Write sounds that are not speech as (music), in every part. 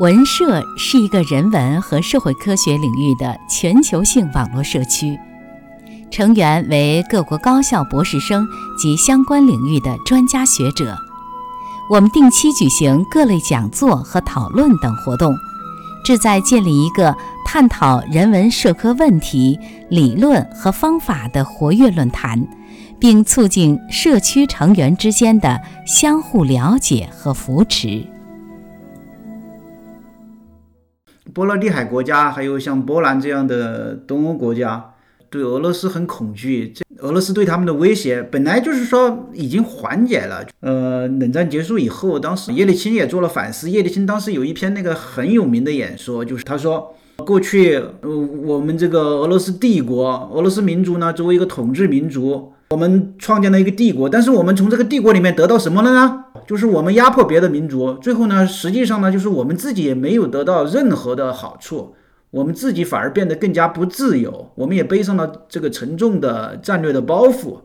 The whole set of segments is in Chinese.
文社是一个人文和社会科学领域的全球性网络社区，成员为各国高校博士生及相关领域的专家学者。我们定期举行各类讲座和讨论等活动，旨在建立一个探讨人文社科问题、理论和方法的活跃论坛，并促进社区成员之间的相互了解和扶持。波罗的海国家，还有像波兰这样的东欧国家，对俄罗斯很恐惧。这俄罗斯对他们的威胁，本来就是说已经缓解了。呃，冷战结束以后，当时叶利钦也做了反思。叶利钦当时有一篇那个很有名的演说，就是他说，过去呃我们这个俄罗斯帝国，俄罗斯民族呢，作为一个统治民族。我们创建了一个帝国，但是我们从这个帝国里面得到什么了呢？就是我们压迫别的民族，最后呢，实际上呢，就是我们自己也没有得到任何的好处，我们自己反而变得更加不自由，我们也背上了这个沉重的战略的包袱。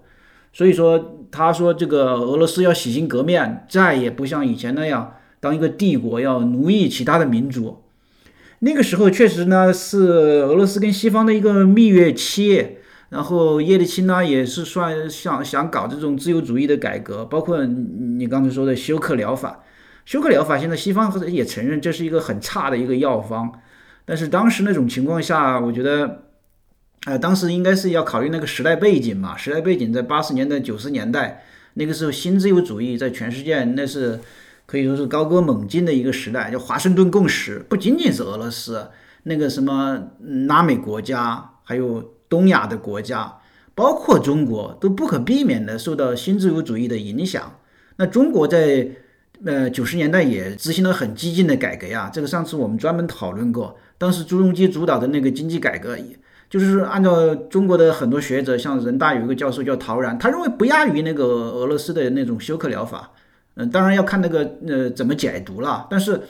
所以说，他说这个俄罗斯要洗心革面，再也不像以前那样当一个帝国要奴役其他的民族。那个时候确实呢，是俄罗斯跟西方的一个蜜月期。然后叶利钦呢，也是算想想搞这种自由主义的改革，包括你刚才说的休克疗法。休克疗法现在西方也承认这是一个很差的一个药方，但是当时那种情况下，我觉得，呃，当时应该是要考虑那个时代背景嘛。时代背景在八十年代、九十年代，那个时候新自由主义在全世界那是可以说是高歌猛进的一个时代，叫华盛顿共识，不仅仅是俄罗斯，那个什么拉美国家，还有。东亚的国家，包括中国，都不可避免地受到新自由主义的影响。那中国在呃九十年代也执行了很激进的改革呀，这个上次我们专门讨论过。当时朱镕基主导的那个经济改革，就是按照中国的很多学者，像人大有一个教授叫陶然，他认为不亚于那个俄罗斯的那种休克疗法。嗯，当然要看那个呃怎么解读了。但是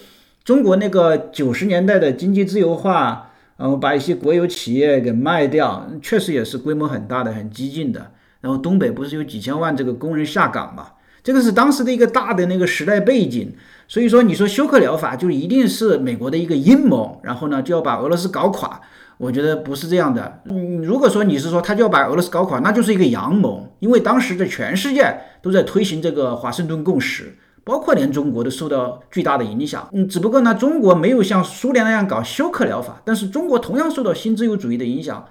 中国那个九十年代的经济自由化。然后把一些国有企业给卖掉，确实也是规模很大的、很激进的。然后东北不是有几千万这个工人下岗嘛？这个是当时的一个大的那个时代背景。所以说，你说休克疗法就一定是美国的一个阴谋，然后呢就要把俄罗斯搞垮？我觉得不是这样的。嗯，如果说你是说他就要把俄罗斯搞垮，那就是一个阳谋，因为当时的全世界都在推行这个华盛顿共识。包括连中国都受到巨大的影响，嗯，只不过呢，中国没有像苏联那样搞休克疗法，但是中国同样受到新自由主义的影响，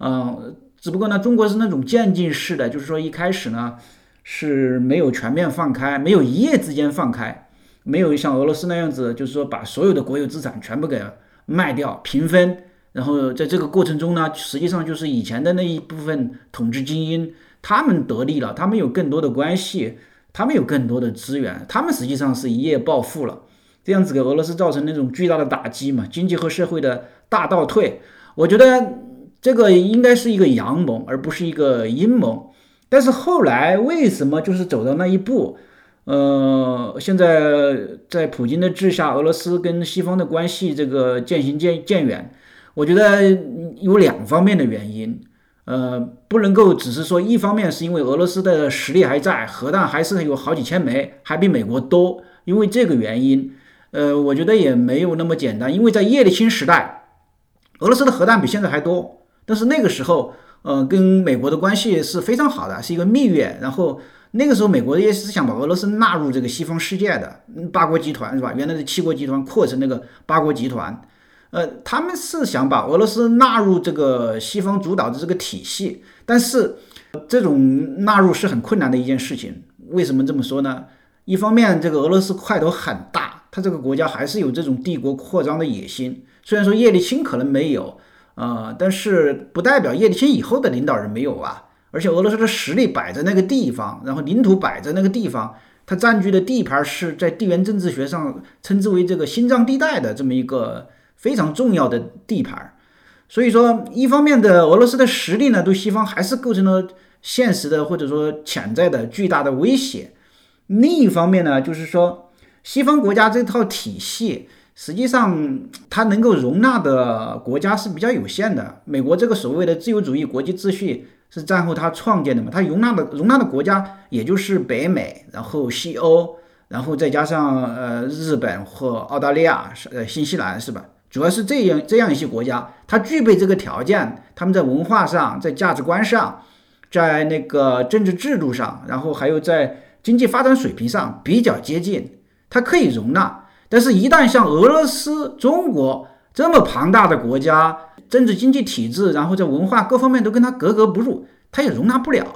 嗯，只不过呢，中国是那种渐进式的，就是说一开始呢是没有全面放开，没有一夜之间放开，没有像俄罗斯那样子，就是说把所有的国有资产全部给卖掉平分，然后在这个过程中呢，实际上就是以前的那一部分统治精英他们得利了，他们有更多的关系。他们有更多的资源，他们实际上是一夜暴富了，这样子给俄罗斯造成那种巨大的打击嘛，经济和社会的大倒退。我觉得这个应该是一个阳谋，而不是一个阴谋。但是后来为什么就是走到那一步？呃，现在在普京的治下，俄罗斯跟西方的关系这个渐行渐渐远，我觉得有两方面的原因。呃，不能够只是说一方面是因为俄罗斯的实力还在，核弹还是有好几千枚，还比美国多。因为这个原因，呃，我觉得也没有那么简单。因为在叶利钦时代，俄罗斯的核弹比现在还多，但是那个时候，呃，跟美国的关系是非常好的，是一个蜜月。然后那个时候，美国也是想把俄罗斯纳入这个西方世界的八国集团，是吧？原来的七国集团扩成那个八国集团。呃，他们是想把俄罗斯纳入这个西方主导的这个体系，但是这种纳入是很困难的一件事情。为什么这么说呢？一方面，这个俄罗斯块头很大，它这个国家还是有这种帝国扩张的野心。虽然说叶利钦可能没有，呃，但是不代表叶利钦以后的领导人没有啊。而且俄罗斯的实力摆在那个地方，然后领土摆在那个地方，它占据的地盘是在地缘政治学上称之为这个心脏地带的这么一个。非常重要的地盘，所以说，一方面的俄罗斯的实力呢，对西方还是构成了现实的或者说潜在的巨大的威胁；另一方面呢，就是说，西方国家这套体系实际上它能够容纳的国家是比较有限的。美国这个所谓的自由主义国际秩序是战后它创建的嘛，它容纳的容纳的国家也就是北美，然后西欧。然后再加上呃日本或澳大利亚、呃新西兰是吧？主要是这样这样一些国家，它具备这个条件，他们在文化上、在价值观上、在那个政治制度上，然后还有在经济发展水平上比较接近，它可以容纳。但是，一旦像俄罗斯、中国这么庞大的国家，政治经济体制，然后在文化各方面都跟它格格不入，它也容纳不了。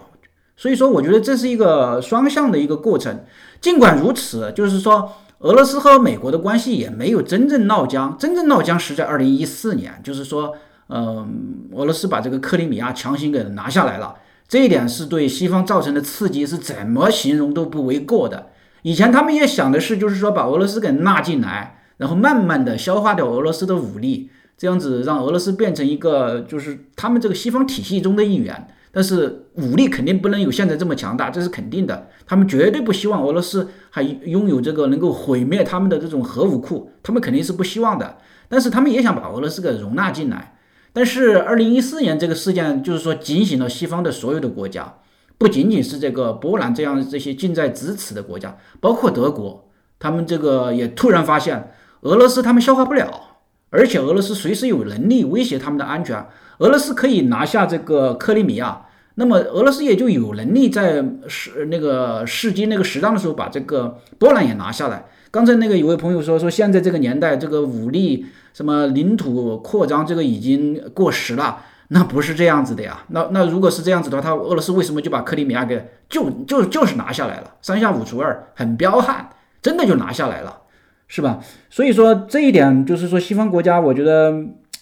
所以说，我觉得这是一个双向的一个过程。尽管如此，就是说，俄罗斯和美国的关系也没有真正闹僵。真正闹僵是在二零一四年，就是说，嗯，俄罗斯把这个克里米亚强行给拿下来了。这一点是对西方造成的刺激，是怎么形容都不为过的。以前他们也想的是，就是说把俄罗斯给纳进来，然后慢慢的消化掉俄罗斯的武力，这样子让俄罗斯变成一个就是他们这个西方体系中的一员。但是武力肯定不能有现在这么强大，这是肯定的。他们绝对不希望俄罗斯还拥有这个能够毁灭他们的这种核武库，他们肯定是不希望的。但是他们也想把俄罗斯给容纳进来。但是二零一四年这个事件，就是说警醒了西方的所有的国家，不仅仅是这个波兰这样这些近在咫尺的国家，包括德国，他们这个也突然发现俄罗斯他们消化不了，而且俄罗斯随时有能力威胁他们的安全。俄罗斯可以拿下这个克里米亚，那么俄罗斯也就有能力在时那个世纪那个适当的时候把这个波兰也拿下来。刚才那个有位朋友说说现在这个年代这个武力。什么领土扩张，这个已经过时了，那不是这样子的呀。那那如果是这样子的话，他俄罗斯为什么就把克里米亚给就就就是拿下来了？三下五除二，很彪悍，真的就拿下来了，是吧？所以说这一点就是说西方国家，我觉得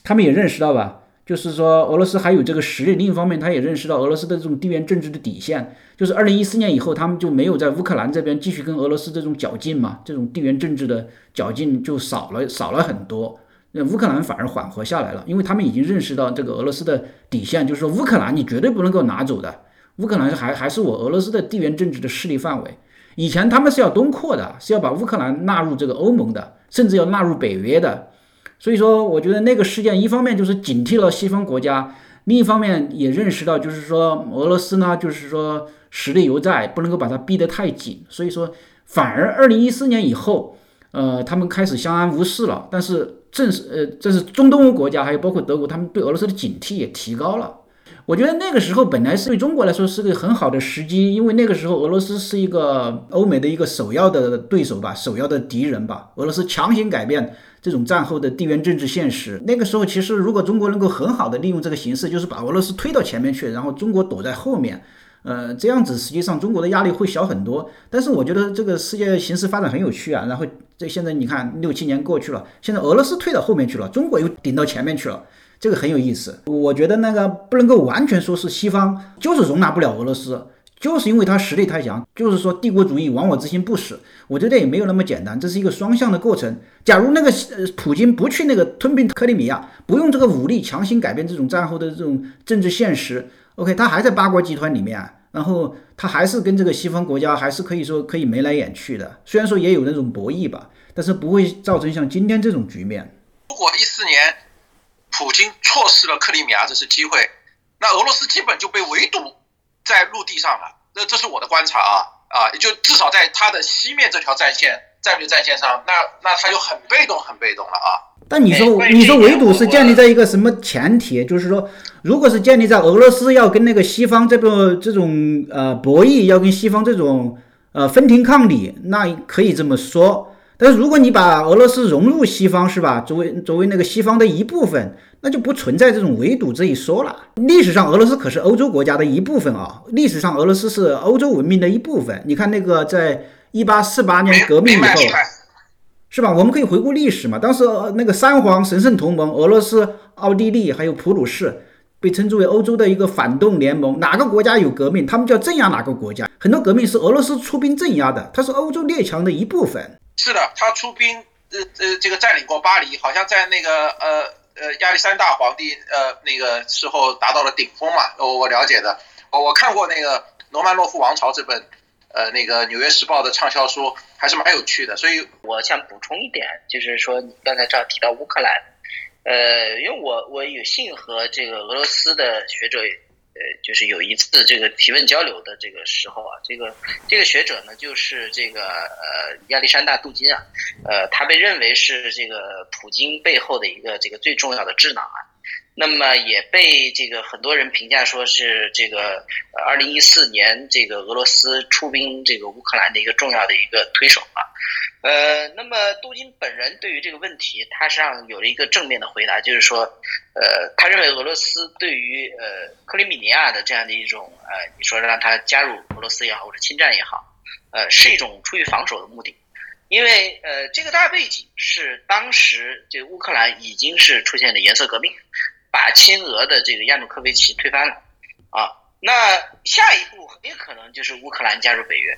他们也认识到吧，就是说俄罗斯还有这个实力。另一方面，他也认识到俄罗斯的这种地缘政治的底线，就是二零一四年以后，他们就没有在乌克兰这边继续跟俄罗斯这种较劲嘛，这种地缘政治的较劲就少了少了很多。那乌克兰反而缓和下来了，因为他们已经认识到这个俄罗斯的底线，就是说乌克兰你绝对不能够拿走的，乌克兰还还是我俄罗斯的地缘政治的势力范围。以前他们是要东扩的，是要把乌克兰纳入这个欧盟的，甚至要纳入北约的。所以说，我觉得那个事件一方面就是警惕了西方国家，另一方面也认识到，就是说俄罗斯呢，就是说实力犹在，不能够把它逼得太紧。所以说，反而二零一四年以后，呃，他们开始相安无事了，但是。正是呃，这是中东欧国家，还有包括德国，他们对俄罗斯的警惕也提高了。我觉得那个时候本来是对中国来说是个很好的时机，因为那个时候俄罗斯是一个欧美的一个首要的对手吧，首要的敌人吧。俄罗斯强行改变这种战后的地缘政治现实。那个时候其实如果中国能够很好的利用这个形势，就是把俄罗斯推到前面去，然后中国躲在后面。呃，这样子实际上中国的压力会小很多，但是我觉得这个世界形势发展很有趣啊。然后这现在你看六七年过去了，现在俄罗斯退到后面去了，中国又顶到前面去了，这个很有意思。我觉得那个不能够完全说是西方就是容纳不了俄罗斯，就是因为他实力太强，就是说帝国主义亡我之心不死。我觉得也没有那么简单，这是一个双向的过程。假如那个呃普京不去那个吞并克里米亚，不用这个武力强行改变这种战后的这种政治现实，OK，他还在八国集团里面。然后他还是跟这个西方国家还是可以说可以眉来眼去的，虽然说也有那种博弈吧，但是不会造成像今天这种局面。如果一四年普京错失了克里米亚这次机会，那俄罗斯基本就被围堵在陆地上了。那这是我的观察啊啊，就至少在它的西面这条战线战略战线上，那那它就很被动很被动了啊。但你说，你说围堵是建立在一个什么前提？就是说，如果是建立在俄罗斯要跟那个西方这个这种呃博弈，要跟西方这种呃分庭抗礼，那可以这么说。但是如果你把俄罗斯融入西方，是吧？作为作为那个西方的一部分，那就不存在这种围堵这一说了。历史上，俄罗斯可是欧洲国家的一部分啊。历史上，俄罗斯是欧洲文明的一部分。你看那个，在一八四八年革命以后。是吧？我们可以回顾历史嘛。当时那个三皇神圣同盟，俄罗斯、奥地利还有普鲁士，被称之为欧洲的一个反动联盟。哪个国家有革命，他们就要镇压哪个国家。很多革命是俄罗斯出兵镇压的，它是欧洲列强的一部分。是的，他出兵，呃呃，这个占领过巴黎，好像在那个呃呃亚历山大皇帝呃那个时候达到了顶峰嘛。我我了解的，我我看过那个《罗曼诺夫王朝》这本。呃，那个《纽约时报》的畅销书还是蛮有趣的，所以我想补充一点，就是说你刚才这样提到乌克兰，呃，因为我我有幸和这个俄罗斯的学者呃，就是有一次这个提问交流的这个时候啊，这个这个学者呢，就是这个呃亚历山大·杜金啊，呃，他被认为是这个普京背后的一个这个最重要的智囊啊。那么也被这个很多人评价说是这个二零一四年这个俄罗斯出兵这个乌克兰的一个重要的一个推手啊。呃，那么杜金本人对于这个问题，他实际上有了一个正面的回答，就是说，呃，他认为俄罗斯对于呃克里米尼亚的这样的一种呃，你说让他加入俄罗斯也好，或者侵占也好，呃，是一种出于防守的目的，因为呃这个大背景是当时这乌克兰已经是出现了颜色革命。把亲俄的这个亚努科维奇推翻了，啊，那下一步很可能就是乌克兰加入北约，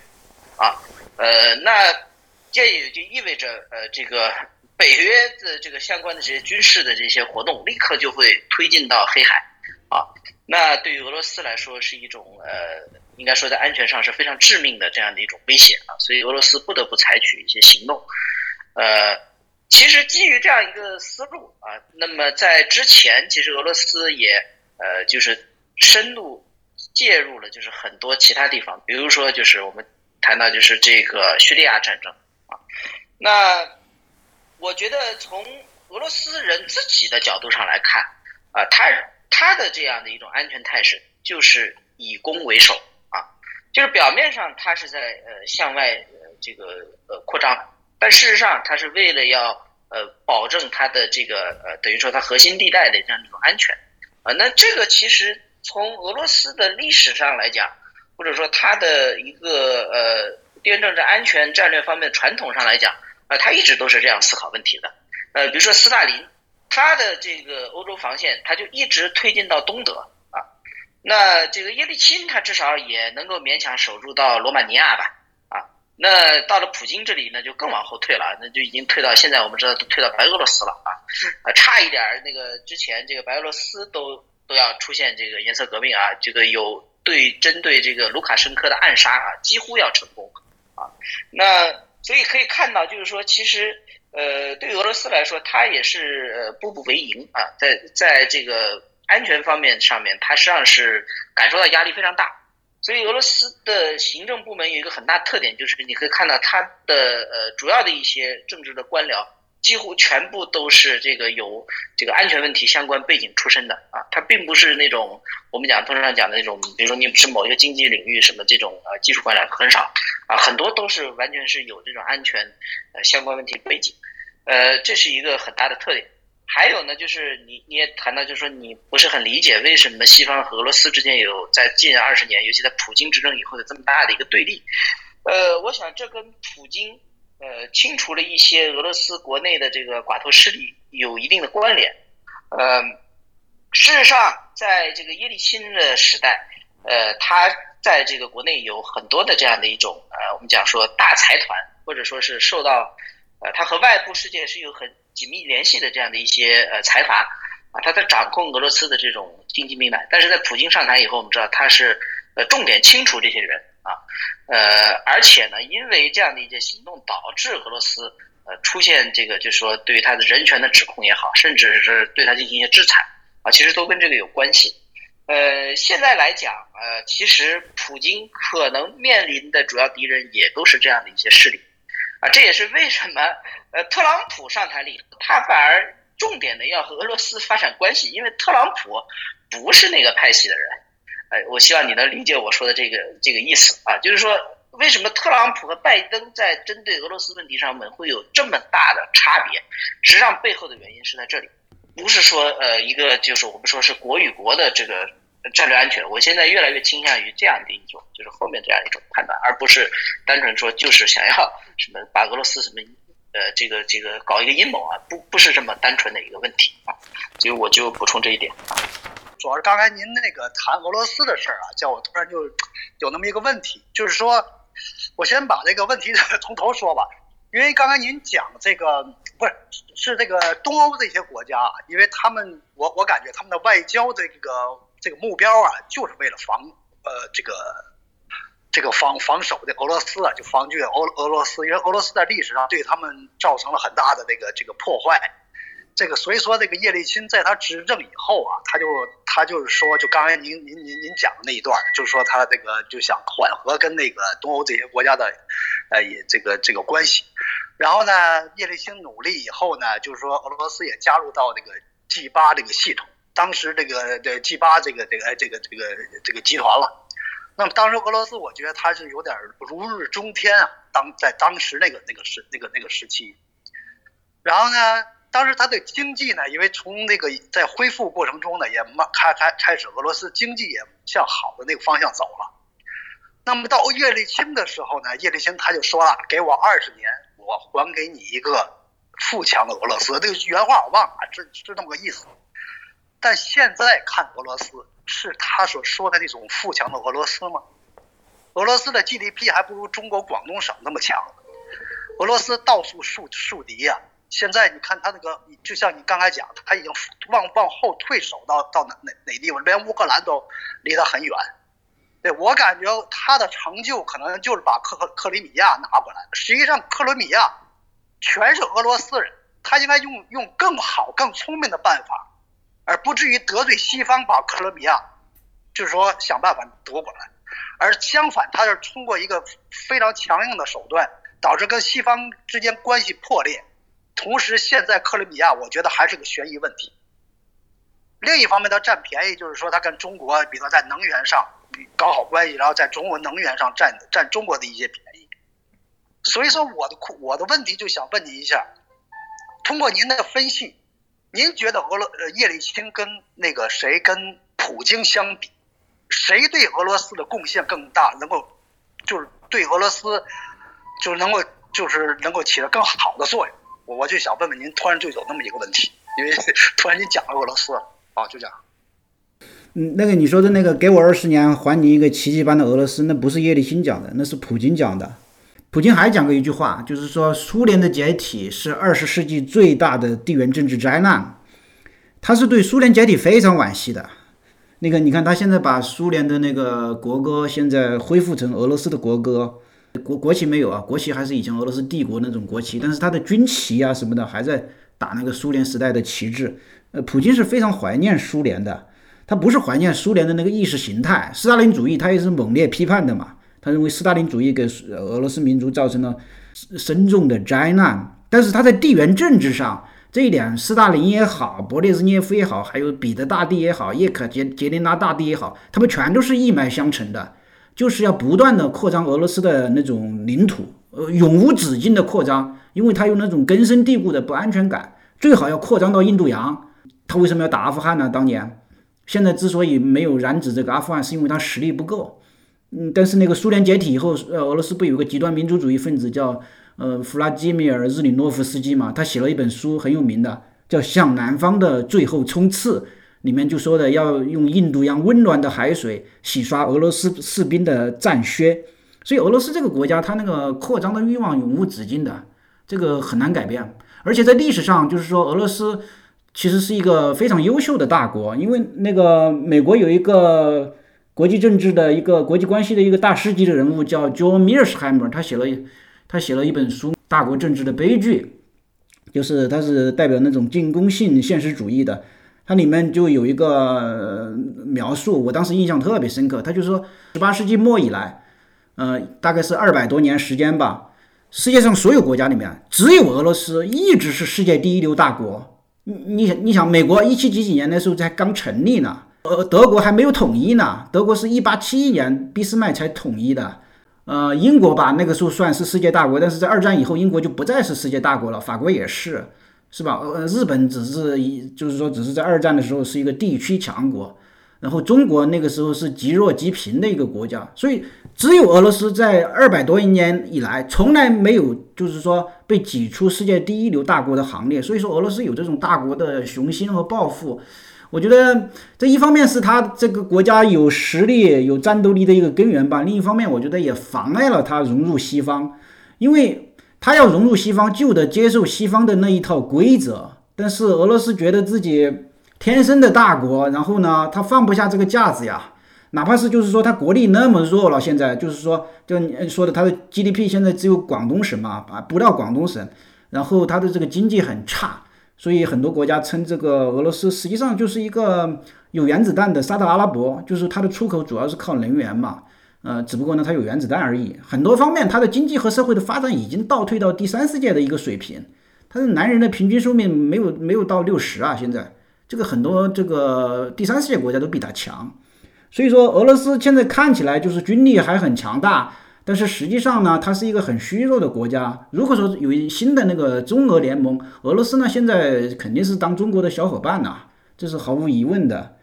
啊，呃，那这也就意味着，呃，这个北约的这个相关的这些军事的这些活动，立刻就会推进到黑海，啊，那对于俄罗斯来说是一种，呃，应该说在安全上是非常致命的这样的一种威胁。啊，所以俄罗斯不得不采取一些行动，呃。其实基于这样一个思路啊，那么在之前，其实俄罗斯也呃就是深度介入了，就是很多其他地方，比如说就是我们谈到就是这个叙利亚战争啊。那我觉得从俄罗斯人自己的角度上来看啊，他他的这样的一种安全态势就是以攻为守啊，就是表面上他是在呃向外呃这个呃扩张。但事实上，它是为了要呃保证它的这个呃等于说它核心地带的这样一种安全啊。那这个其实从俄罗斯的历史上来讲，或者说它的一个呃地缘政治安全战略方面传统上来讲啊，它一直都是这样思考问题的。呃，比如说斯大林，他的这个欧洲防线，他就一直推进到东德啊。那这个叶利钦，他至少也能够勉强守住到罗马尼亚吧。那到了普京这里呢，就更往后退了，那就已经退到现在我们知道都退到白俄罗斯了啊，啊，差一点儿那个之前这个白俄罗斯都都要出现这个颜色革命啊，这个有对针对这个卢卡申科的暗杀啊，几乎要成功啊，那所以可以看到，就是说其实呃，对俄罗斯来说，它也是呃步步为营啊，在在这个安全方面上面，它实际上是感受到压力非常大。所以俄罗斯的行政部门有一个很大特点，就是你可以看到它的呃主要的一些政治的官僚，几乎全部都是这个有这个安全问题相关背景出身的啊，它并不是那种我们讲通常讲的那种，比如说你是某一个经济领域什么这种呃技术官僚很少啊，很多都是完全是有这种安全呃相关问题背景，呃，这是一个很大的特点。还有呢，就是你你也谈到，就是说你不是很理解为什么西方和俄罗斯之间有在近二十年，尤其在普京执政以后的这么大的一个对立。呃，我想这跟普京呃清除了一些俄罗斯国内的这个寡头势力有一定的关联。呃，事实上，在这个叶利钦的时代，呃，他在这个国内有很多的这样的一种呃，我们讲说大财团，或者说是受到呃，他和外部世界是有很。紧密联系的这样的一些呃财阀啊，他在掌控俄罗斯的这种经济命脉。但是在普京上台以后，我们知道他是呃重点清除这些人啊，呃，而且呢，因为这样的一些行动，导致俄罗斯呃出现这个就是说对于他的人权的指控也好，甚至是对他进行一些制裁啊，其实都跟这个有关系。呃，现在来讲，呃，其实普京可能面临的主要敌人也都是这样的一些势力。啊，这也是为什么呃，特朗普上台里，他反而重点的要和俄罗斯发展关系，因为特朗普不是那个派系的人。哎，我希望你能理解我说的这个这个意思啊，就是说为什么特朗普和拜登在针对俄罗斯问题上面会有这么大的差别？实际上背后的原因是在这里，不是说呃一个就是我们说是国与国的这个。战略安全，我现在越来越倾向于这样的一种，就是后面这样一种判断，而不是单纯说就是想要 (laughs) 什么把俄罗斯什么呃这个这个搞一个阴谋啊，不不是这么单纯的一个问题啊，所以我就补充这一点啊。主要是刚才您那个谈俄罗斯的事儿啊，叫我突然就有那么一个问题，就是说我先把这个问题从头说吧，因为刚才您讲这个不是是这个东欧这些国家，因为他们我我感觉他们的外交这个。这个目标啊，就是为了防呃这个这个防防守的俄罗斯啊，就防御俄俄罗斯，因为俄罗斯在历史上对他们造成了很大的这个这个破坏。这个所以说，这个叶利钦在他执政以后啊，他就他他就是说，就刚才您您您您讲的那一段，就是说他这个就想缓和跟那个东欧这些国家的，呃，也这个这个关系。然后呢，叶利钦努力以后呢，就是说俄罗斯也加入到这个 G 八这个系统。当时这个这 G 八这个这个这个这个这个集团了。那么当时俄罗斯，我觉得他是有点如日中天啊。当在当时那个那个时那个那个时期，然后呢？当时他的经济呢，因为从那个在恢复过程中呢，也慢开开开始，俄罗斯经济也向好的那个方向走了。那么到叶利钦的时候呢，叶利钦他就说了：“给我二十年，我还给你一个富强的俄罗斯。”这个原话我忘了，是是那么个意思。但现在看俄罗斯，是他所说的那种富强的俄罗斯吗？俄罗斯的 GDP 还不如中国广东省那么强，俄罗斯到处树树敌呀。现在你看他那个，就像你刚才讲，他已经往往后退守到到哪哪哪地方，连乌克兰都离他很远。对我感觉他的成就可能就是把克克克里米亚拿过来。实际上克里米亚全是俄罗斯人，他应该用用更好、更聪明的办法，而不至于得罪西方把克罗米亚，就是说想办法夺过来。而相反，他是通过一个非常强硬的手段，导致跟西方之间关系破裂。同时，现在克罗米亚我觉得还是个悬疑问题。另一方面，他占便宜，就是说他跟中国，比如说在能源上搞好关系，然后在中国能源上占占中国的一些便宜。所以说，我的我的问题就想问您一下，通过您的分析，您觉得俄罗呃叶利钦跟那个谁跟普京相比，谁对俄罗斯的贡献更大，能够就是对俄罗斯就是能够就是能够起到更好的作用？我我就想问问您，突然就有那么一个问题，因为突然您讲了俄罗斯，啊，就这样。嗯，那个你说的那个，给我二十年还你一个奇迹般的俄罗斯，那不是叶利钦讲的，那是普京讲的。普京还讲过一句话，就是说苏联的解体是二十世纪最大的地缘政治灾难。他是对苏联解体非常惋惜的。那个你看，他现在把苏联的那个国歌现在恢复成俄罗斯的国歌。国国旗没有啊，国旗还是以前俄罗斯帝国那种国旗，但是他的军旗啊什么的还在打那个苏联时代的旗帜。呃，普京是非常怀念苏联的，他不是怀念苏联的那个意识形态，斯大林主义他也是猛烈批判的嘛。他认为斯大林主义给俄罗斯民族造成了深重的灾难，但是他在地缘政治上这一点，斯大林也好，勃列日涅夫也好，还有彼得大帝也好，叶卡捷捷琳娜大帝也好，他们全都是一脉相承的。就是要不断的扩张俄罗斯的那种领土，呃，永无止境的扩张，因为他有那种根深蒂固的不安全感，最好要扩张到印度洋。他为什么要打阿富汗呢？当年，现在之所以没有染指这个阿富汗，是因为他实力不够。嗯，但是那个苏联解体以后，呃，俄罗斯不有个极端民族主义分子叫呃弗拉基米尔日里诺夫斯基嘛？他写了一本书很有名的，叫《向南方的最后冲刺》。里面就说的要用印度洋温暖的海水洗刷俄罗斯士兵的战靴，所以俄罗斯这个国家它那个扩张的欲望永无止境的，这个很难改变。而且在历史上，就是说俄罗斯其实是一个非常优秀的大国，因为那个美国有一个国际政治的一个国际关系的一个大师级的人物叫 John Mearsheimer，他写了他写了一本书《大国政治的悲剧》，就是他是代表那种进攻性现实主义的。它里面就有一个描述，我当时印象特别深刻。他就说，十八世纪末以来，呃，大概是二百多年时间吧，世界上所有国家里面，只有俄罗斯一直是世界第一流大国。你你你想，美国一七几几年的时候才刚成立呢，呃，德国还没有统一呢，德国是一八七一年俾斯麦才统一的。呃，英国吧，那个时候算是世界大国，但是在二战以后，英国就不再是世界大国了，法国也是。是吧？呃，日本只是一，就是说，只是在二战的时候是一个地区强国，然后中国那个时候是极弱极贫的一个国家，所以只有俄罗斯在二百多年以来从来没有，就是说被挤出世界第一流大国的行列。所以说，俄罗斯有这种大国的雄心和抱负，我觉得这一方面是他这个国家有实力、有战斗力的一个根源吧，另一方面，我觉得也妨碍了他融入西方，因为。他要融入西方，就得接受西方的那一套规则。但是俄罗斯觉得自己天生的大国，然后呢，他放不下这个架子呀。哪怕是就是说他国力那么弱了，现在就是说，就你说的他的 GDP 现在只有广东省嘛，啊，不到广东省，然后他的这个经济很差，所以很多国家称这个俄罗斯实际上就是一个有原子弹的沙特阿拉伯，就是它的出口主要是靠能源嘛，呃，只不过呢它有原子弹而已。很多方面，它的经济和社会的发展已经倒退到第三世界的一个水平。它的男人的平均寿命没有没有到六十啊，现在这个很多这个第三世界国家都比它强。所以说，俄罗斯现在看起来就是军力还很强大，但是实际上呢，它是一个很虚弱的国家。如果说有新的那个中俄联盟，俄罗斯呢现在肯定是当中国的小伙伴呐，这是毫无疑问的。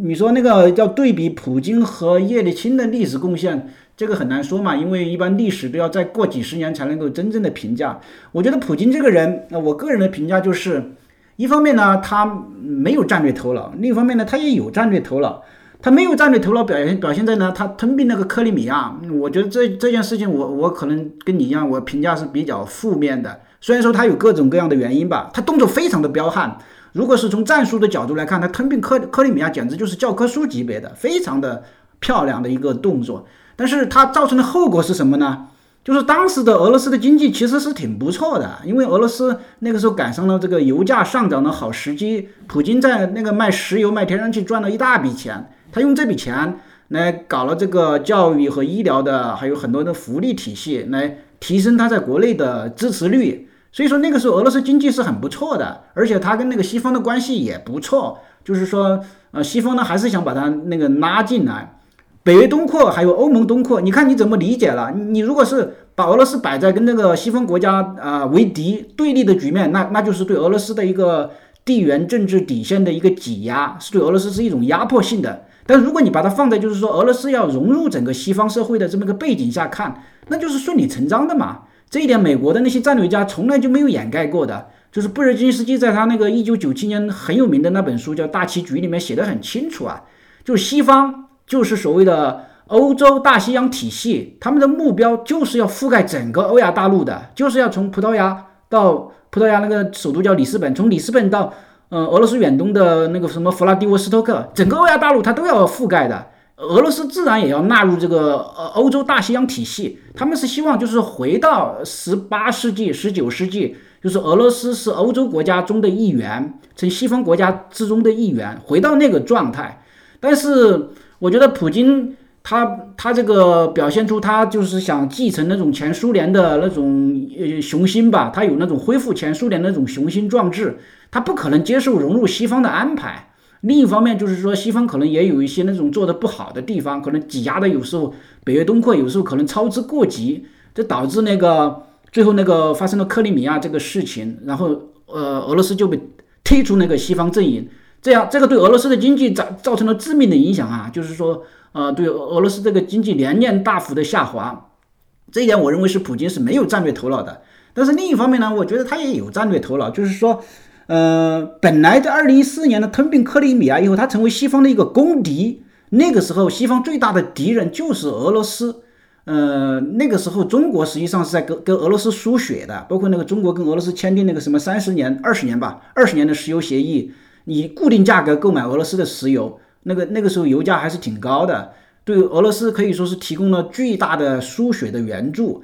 你说那个要对比普京和叶利钦的历史贡献，这个很难说嘛，因为一般历史都要再过几十年才能够真正的评价。我觉得普京这个人，那我个人的评价就是，一方面呢他没有战略头脑，另一方面呢他也有战略头脑。他没有战略头脑表现表现在呢，他吞并那个克里米亚。我觉得这这件事情，我我可能跟你一样，我评价是比较负面的。虽然说他有各种各样的原因吧，他动作非常的彪悍。如果是从战术的角度来看，他吞并克克里米亚简直就是教科书级别的，非常的漂亮的一个动作。但是它造成的后果是什么呢？就是当时的俄罗斯的经济其实是挺不错的，因为俄罗斯那个时候赶上了这个油价上涨的好时机，普京在那个卖石油、卖天然气赚了一大笔钱，他用这笔钱来搞了这个教育和医疗的，还有很多的福利体系，来提升他在国内的支持率。所以说那个时候俄罗斯经济是很不错的，而且他跟那个西方的关系也不错，就是说，呃，西方呢还是想把他那个拉进来，北约东扩还有欧盟东扩，你看你怎么理解了？你如果是把俄罗斯摆在跟那个西方国家啊为敌对立的局面，那那就是对俄罗斯的一个地缘政治底线的一个挤压，是对俄罗斯是一种压迫性的。但如果你把它放在就是说俄罗斯要融入整个西方社会的这么个背景下看，那就是顺理成章的嘛。这一点，美国的那些战略家从来就没有掩盖过的，就是布尔津斯基在他那个一九九七年很有名的那本书叫《大棋局》里面写的很清楚啊，就是西方就是所谓的欧洲大西洋体系，他们的目标就是要覆盖整个欧亚大陆的，就是要从葡萄牙到葡萄牙那个首都叫里斯本，从里斯本到呃俄罗斯远东的那个什么弗拉迪沃斯托克，整个欧亚大陆它都要覆盖的。俄罗斯自然也要纳入这个呃欧洲大西洋体系，他们是希望就是回到十八世纪、十九世纪，就是俄罗斯是欧洲国家中的一员，成西方国家之中的一员，回到那个状态。但是我觉得普京他他这个表现出他就是想继承那种前苏联的那种呃雄心吧，他有那种恢复前苏联那种雄心壮志，他不可能接受融入西方的安排。另一方面，就是说西方可能也有一些那种做的不好的地方，可能挤压的有时候北约东扩，有时候可能操之过急，这导致那个最后那个发生了克里米亚这个事情，然后呃俄罗斯就被推出那个西方阵营，这样这个对俄罗斯的经济造造成了致命的影响啊，就是说呃对俄罗斯这个经济连年大幅的下滑，这一点我认为是普京是没有战略头脑的，但是另一方面呢，我觉得他也有战略头脑，就是说。呃，本来在二零一四年的吞并克里米亚以后，他成为西方的一个公敌。那个时候，西方最大的敌人就是俄罗斯。呃，那个时候，中国实际上是在跟跟俄罗斯输血的，包括那个中国跟俄罗斯签订那个什么三十年、二十年吧，二十年的石油协议，以固定价格购买俄罗斯的石油。那个那个时候油价还是挺高的，对俄罗斯可以说是提供了巨大的输血的援助。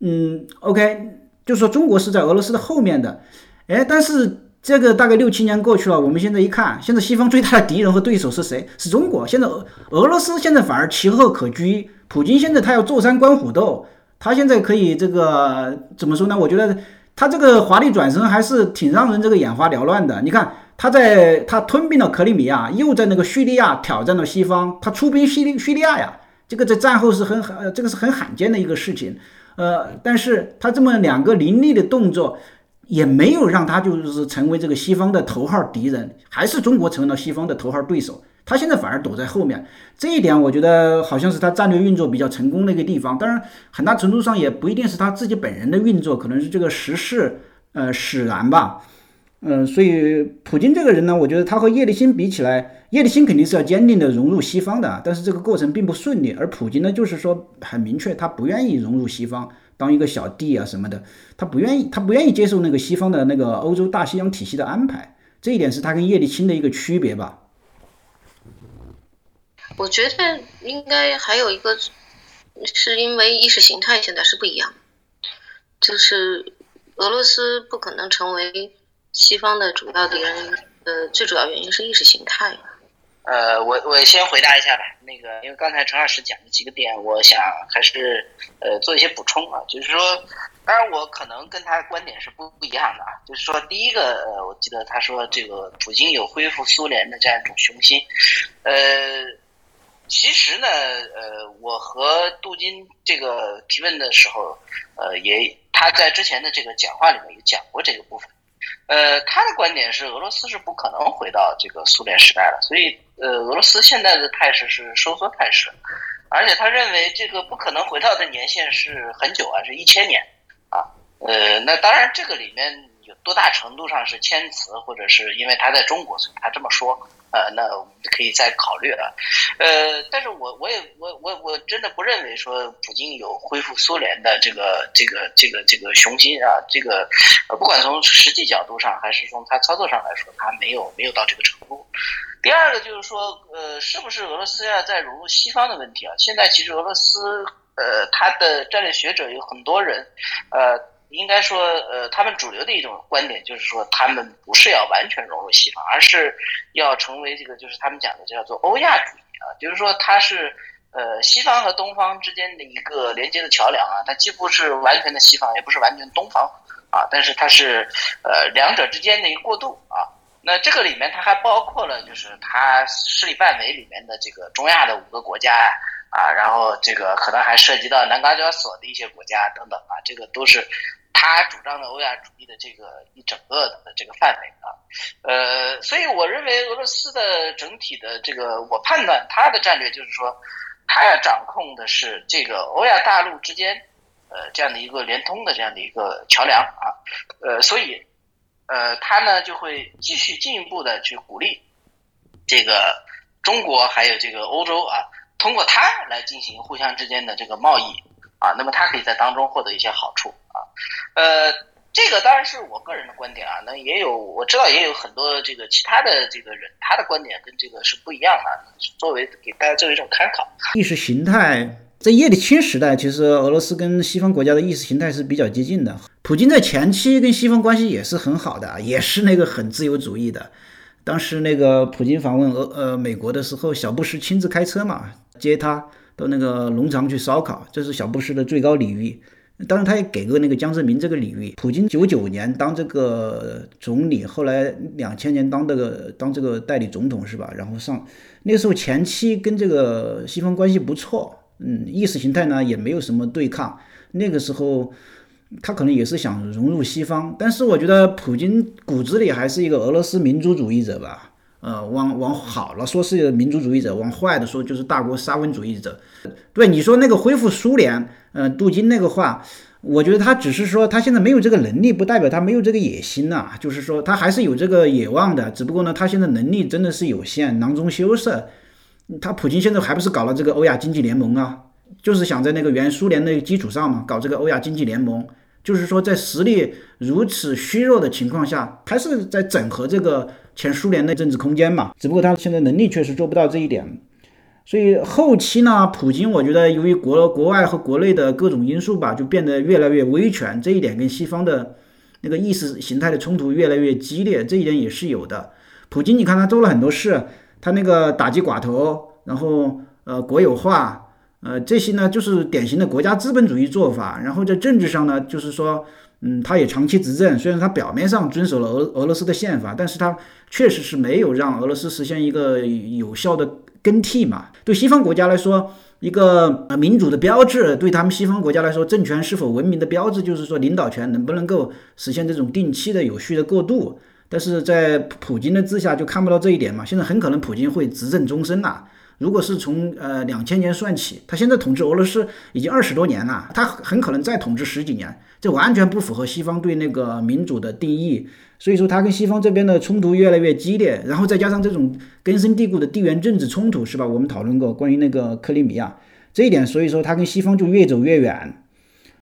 嗯，OK，就是说中国是在俄罗斯的后面的。哎，但是。这个大概六七年过去了，我们现在一看，现在西方最大的敌人和对手是谁？是中国。现在俄罗斯现在反而其后可居，普京现在他要坐山观虎斗，他现在可以这个怎么说呢？我觉得他这个华丽转身还是挺让人这个眼花缭乱的。你看他在他吞并了克里米亚，又在那个叙利亚挑战了西方，他出兵叙利叙利亚呀，这个在战后是很呃这个是很罕见的一个事情。呃，但是他这么两个凌厉的动作。也没有让他就是成为这个西方的头号敌人，还是中国成为了西方的头号对手。他现在反而躲在后面，这一点我觉得好像是他战略运作比较成功的一个地方。当然，很大程度上也不一定是他自己本人的运作，可能是这个时势呃使然吧。嗯，所以普京这个人呢，我觉得他和叶利钦比起来，叶利钦肯定是要坚定的融入西方的，但是这个过程并不顺利。而普京呢，就是说很明确，他不愿意融入西方。当一个小弟啊什么的，他不愿意，他不愿意接受那个西方的那个欧洲大西洋体系的安排，这一点是他跟叶利钦的一个区别吧。我觉得应该还有一个，是因为意识形态现在是不一样，就是俄罗斯不可能成为西方的主要敌人，呃，最主要原因是意识形态。呃，我我先回答一下吧。那个，因为刚才陈老师讲的几个点，我想还是呃做一些补充啊。就是说，当然我可能跟他的观点是不不一样的啊。就是说，第一个，呃，我记得他说这个普京有恢复苏联的这样一种雄心。呃，其实呢，呃，我和杜金这个提问的时候，呃，也他在之前的这个讲话里面也讲过这个部分。呃，他的观点是俄罗斯是不可能回到这个苏联时代的，所以呃，俄罗斯现在的态势是收缩态势，而且他认为这个不可能回到的年限是很久啊，是一千年啊。呃，那当然这个里面有多大程度上是谦辞，或者是因为他在中国，所以他这么说。呃，那我们可以再考虑啊，呃，但是我我也我我我真的不认为说普京有恢复苏联的这个这个这个这个雄心啊，这个呃，不管从实际角度上还是从他操作上来说，他没有没有到这个程度。第二个就是说，呃，是不是俄罗斯要再融入西方的问题啊？现在其实俄罗斯呃，他的战略学者有很多人，呃。应该说，呃，他们主流的一种观点就是说，他们不是要完全融入西方，而是要成为这个，就是他们讲的叫做欧亚主义啊，就是说它是呃西方和东方之间的一个连接的桥梁啊，它既不是完全的西方，也不是完全东方啊，但是它是呃两者之间的一个过渡啊。那这个里面它还包括了，就是它势力范围里面的这个中亚的五个国家。啊，然后这个可能还涉及到南高加索的一些国家等等啊，这个都是他主张的欧亚主义的这个一整个的这个范围啊，呃，所以我认为俄罗斯的整体的这个，我判断他的战略就是说，他要掌控的是这个欧亚大陆之间，呃，这样的一个连通的这样的一个桥梁啊，呃，所以，呃，他呢就会继续进一步的去鼓励这个中国还有这个欧洲啊。通过他来进行互相之间的这个贸易啊，那么他可以在当中获得一些好处啊。呃，这个当然是我个人的观点啊。那也有我知道也有很多这个其他的这个人，他的观点跟这个是不一样的。作为给大家作为一种参考。意识形态在叶利钦时代，其实俄罗斯跟西方国家的意识形态是比较接近的。普京在前期跟西方关系也是很好的，也是那个很自由主义的。当时那个普京访问俄呃美国的时候，小布什亲自开车嘛。接他到那个农场去烧烤，这是小布什的最高礼遇。当然，他也给过那个江泽民这个礼遇。普京九九年当这个总理，后来两千年当这个当这个代理总统是吧？然后上那时候前期跟这个西方关系不错，嗯，意识形态呢也没有什么对抗。那个时候他可能也是想融入西方，但是我觉得普京骨子里还是一个俄罗斯民族主义者吧。呃，往往好了说是民族主义者，往坏的说就是大国沙文主义者。对你说那个恢复苏联，呃，杜金那个话，我觉得他只是说他现在没有这个能力，不代表他没有这个野心呐。就是说他还是有这个野望的，只不过呢，他现在能力真的是有限，囊中羞涩。他普京现在还不是搞了这个欧亚经济联盟啊，就是想在那个原苏联的基础上嘛，搞这个欧亚经济联盟。就是说在实力如此虚弱的情况下，还是在整合这个。前苏联的政治空间嘛，只不过他现在能力确实做不到这一点，所以后期呢，普京我觉得由于国国外和国内的各种因素吧，就变得越来越威权，这一点跟西方的那个意识形态的冲突越来越激烈，这一点也是有的。普京你看他做了很多事，他那个打击寡头，然后呃国有化，呃这些呢就是典型的国家资本主义做法，然后在政治上呢就是说。嗯，他也长期执政，虽然他表面上遵守了俄俄罗斯的宪法，但是他确实是没有让俄罗斯实现一个有效的更替嘛。对西方国家来说，一个呃民主的标志，对他们西方国家来说，政权是否文明的标志，就是说领导权能不能够实现这种定期的有序的过渡。但是在普京的治下就看不到这一点嘛。现在很可能普京会执政终身呐。如果是从呃两千年算起，他现在统治俄罗斯已经二十多年了，他很可能再统治十几年。这完全不符合西方对那个民主的定义，所以说他跟西方这边的冲突越来越激烈，然后再加上这种根深蒂固的地缘政治冲突，是吧？我们讨论过关于那个克里米亚这一点，所以说他跟西方就越走越远。